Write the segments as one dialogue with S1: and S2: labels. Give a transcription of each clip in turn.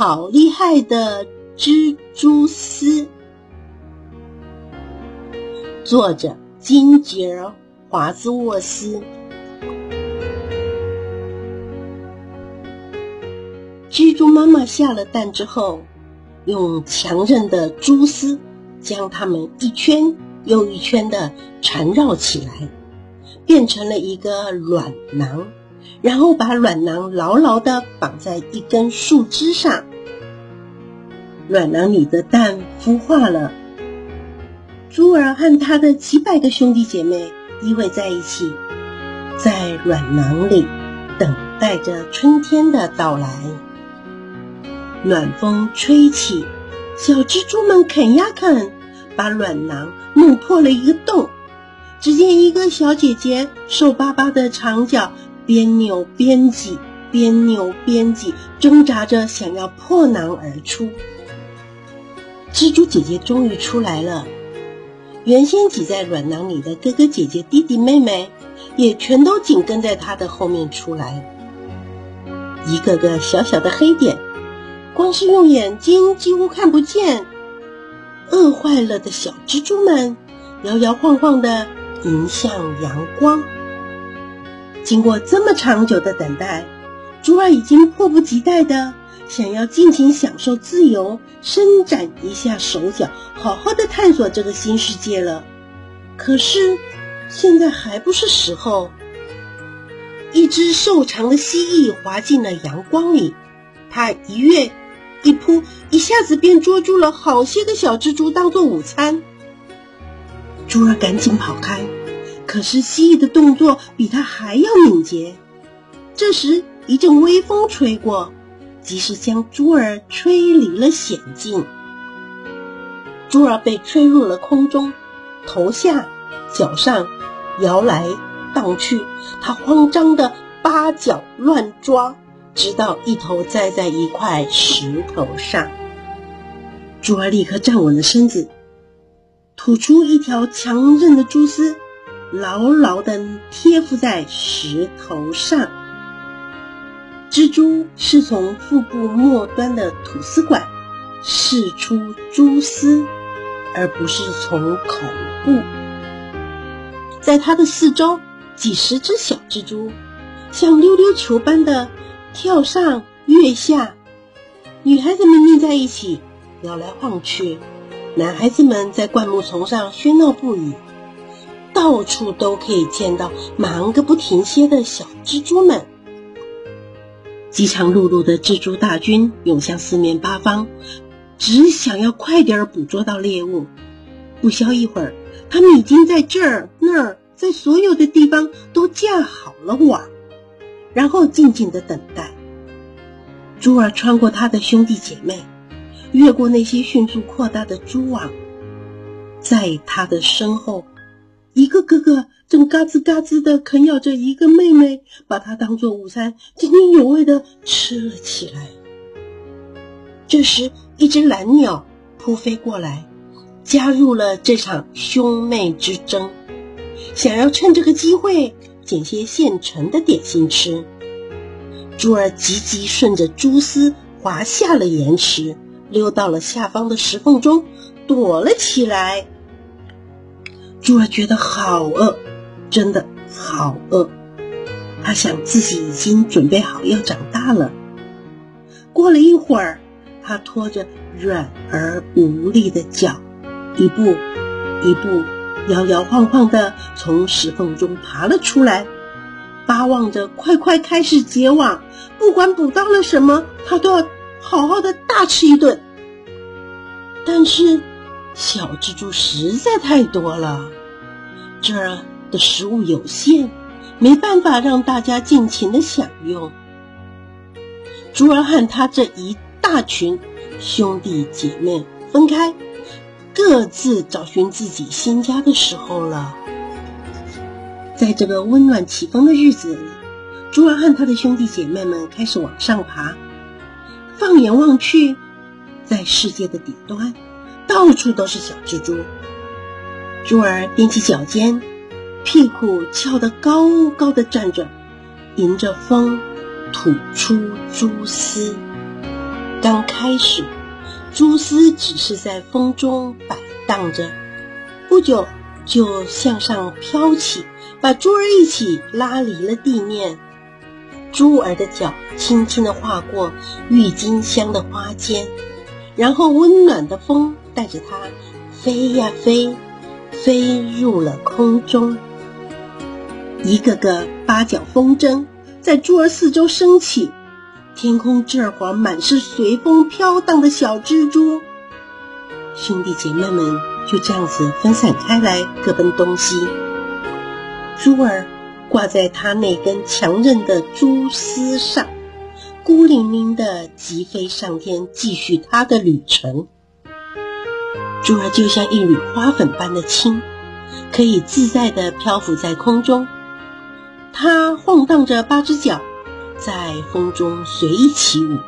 S1: 好厉害的蜘蛛丝。作者金杰尔·华兹沃斯。蜘蛛妈妈下了蛋之后，用强韧的蛛丝将它们一圈又一圈的缠绕起来，变成了一个卵囊，然后把卵囊牢牢的绑在一根树枝上。卵囊里的蛋孵化了，猪儿和他的几百个兄弟姐妹依偎在一起，在卵囊里等待着春天的到来。暖风吹起，小蜘蛛们啃呀啃，把卵囊弄破了一个洞。只见一个小姐姐瘦巴巴的长脚边扭边挤，边扭边挤，挣扎着想要破囊而出。蜘蛛姐姐终于出来了，原先挤在软囊里的哥哥姐姐、弟弟妹妹也全都紧跟在她的后面出来，一个个小小的黑点。光是用眼睛几乎看不见，饿坏了的小蜘蛛们摇摇晃晃地迎向阳光。经过这么长久的等待，猪儿已经迫不及待地想要尽情享受自由，伸展一下手脚，好好的探索这个新世界了。可是现在还不是时候。一只瘦长的蜥蜴滑进了阳光里，它一跃。一扑，一下子便捉住了好些个小蜘蛛，当做午餐。猪儿赶紧跑开，可是蜥蜴的动作比它还要敏捷。这时，一阵微风吹过，及时将珠儿吹离了险境。珠儿被吹入了空中，头下、脚上摇来荡去，它慌张的八脚乱抓。直到一头栽在一块石头上，珠儿立刻站稳了身子，吐出一条强韧的蛛丝，牢牢地贴附在石头上。蜘蛛是从腹部末端的吐丝管释出蛛丝，而不是从口部。在它的四周，几十只小蜘蛛像溜溜球般的。跳上跃下，女孩子们腻在一起，摇来晃去；男孩子们在灌木丛上喧闹不已。到处都可以见到忙个不停歇的小蜘蛛们。饥肠辘辘的蜘蛛大军涌向四面八方，只想要快点捕捉到猎物。不消一会儿，他们已经在这儿那儿，在所有的地方都架好了网。然后静静的等待。猪儿穿过他的兄弟姐妹，越过那些迅速扩大的蛛网，在他的身后，一个哥哥正嘎吱嘎吱的啃咬着一个妹妹，把它当做午餐，津津有味的吃了起来。这时，一只蓝鸟扑飞过来，加入了这场兄妹之争，想要趁这个机会。捡些现成的点心吃。猪儿急急顺着蛛丝滑下了岩石，溜到了下方的石缝中，躲了起来。猪儿觉得好饿，真的好饿。他想自己已经准备好要长大了。过了一会儿，他拖着软而无力的脚，一步一步。摇摇晃晃地从石缝中爬了出来，巴望着快快开始结网。不管捕到了什么，他都要好好的大吃一顿。但是小蜘蛛实在太多了，这儿的食物有限，没办法让大家尽情的享用。猪儿和他这一大群兄弟姐妹分开。各自找寻自己新家的时候了。在这个温暖起风的日子里，猪儿和他的兄弟姐妹们开始往上爬。放眼望去，在世界的顶端，到处都是小蜘蛛。珠儿踮起脚尖，屁股翘得高高的站着，迎着风吐出蛛丝。刚开始，蛛丝只是在风中摆荡着，不久就向上飘起，把珠儿一起拉离了地面。珠儿的脚轻轻地划过郁金香的花间，然后温暖的风带着它飞呀飞，飞入了空中。一个个八角风筝在珠儿四周升起，天空这会儿满是随风飘荡的小蜘蛛。兄弟姐妹们就这样子分散开来，各奔东西。珠儿。挂在他那根强韧的蛛丝上，孤零零的疾飞上天，继续他的旅程。珠儿就像一缕花粉般的轻，可以自在的漂浮在空中。它晃荡着八只脚，在风中随意起舞。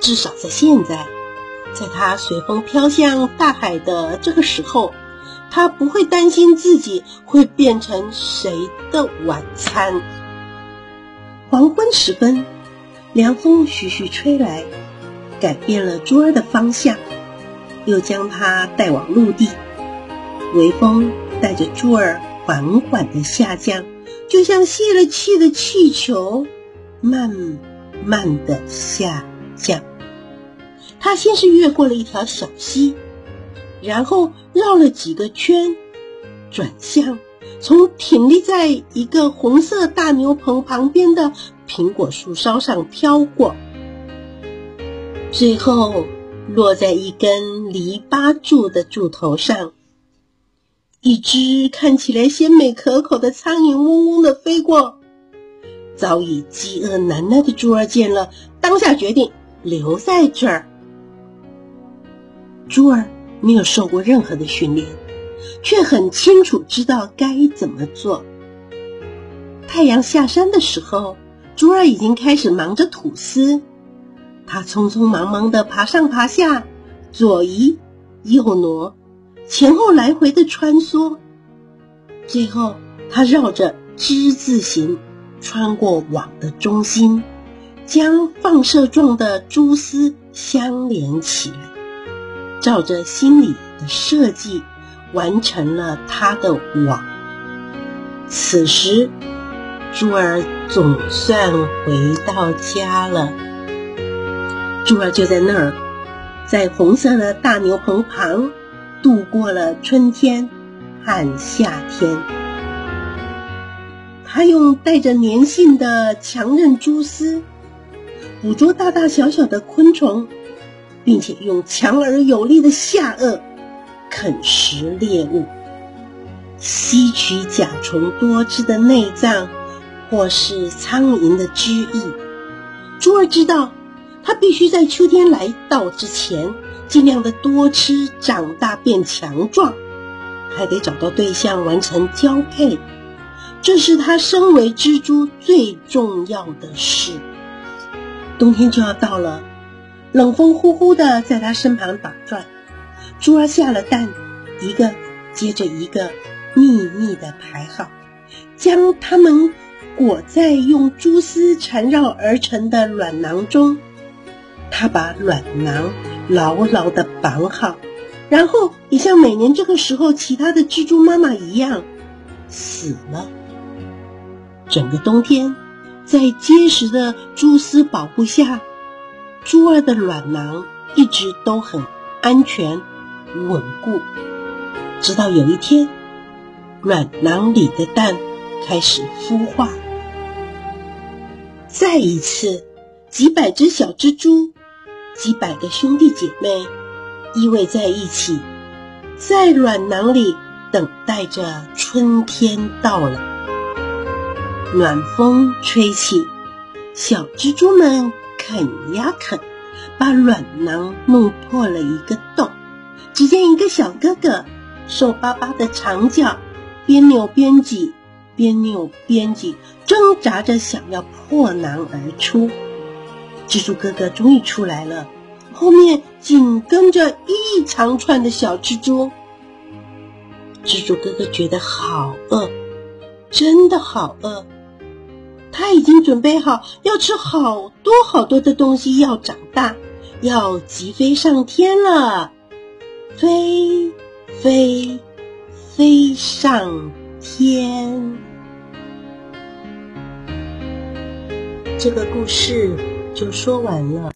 S1: 至少在现在，在它随风飘向大海的这个时候。他不会担心自己会变成谁的晚餐。黄昏时分，凉风徐徐吹来，改变了珠儿的方向，又将它带往陆地。微风带着珠儿缓缓地下降，就像泄了气的气球，慢慢地下降。它先是越过了一条小溪。然后绕了几个圈，转向，从挺立在一个红色大牛棚旁边的苹果树梢上飘过，最后落在一根篱笆柱的柱头上。一只看起来鲜美可口的苍蝇嗡嗡地飞过，早已饥饿难耐的珠儿见了，当下决定留在这儿。珠儿。没有受过任何的训练，却很清楚知道该怎么做。太阳下山的时候，珠儿已经开始忙着吐丝。他匆匆忙忙地爬上爬下，左移右挪，前后来回的穿梭。最后，他绕着之字形穿过网的中心，将放射状的蛛丝相连起来。照着心里的设计，完成了他的网。此时，珠儿总算回到家了。珠儿就在那儿，在红色的大牛棚旁，度过了春天和夏天。他用带着粘性的强韧蛛丝，捕捉大大小小的昆虫。并且用强而有力的下颚啃食猎物，吸取甲虫多汁的内脏，或是苍蝇的汁液。珠儿知道，他必须在秋天来到之前，尽量的多吃，长大变强壮，还得找到对象完成交配，这是他身为蜘蛛最重要的事。冬天就要到了。冷风呼呼的在他身旁打转，猪儿下了蛋，一个接着一个，密密的排好，将它们裹在用蛛丝缠绕而成的卵囊中。他把卵囊牢牢的绑好，然后也像每年这个时候其他的蜘蛛妈妈一样死了。整个冬天，在结实的蛛丝保护下。珠儿的卵囊一直都很安全、稳固，直到有一天，卵囊里的蛋开始孵化。再一次，几百只小蜘蛛，几百个兄弟姐妹依偎在一起，在卵囊里等待着春天到了。暖风吹起，小蜘蛛们。啃呀啃，把卵囊弄破了一个洞。只见一个小哥哥，瘦巴巴的长脚，边扭边挤，边扭边挤，挣扎着想要破囊而出。蜘蛛哥哥终于出来了，后面紧跟着一长串的小蜘蛛。蜘蛛哥哥觉得好饿，真的好饿。他已经准备好要吃好多好多的东西，要长大，要急飞上天了，飞飞飞上天。这个故事就说完了。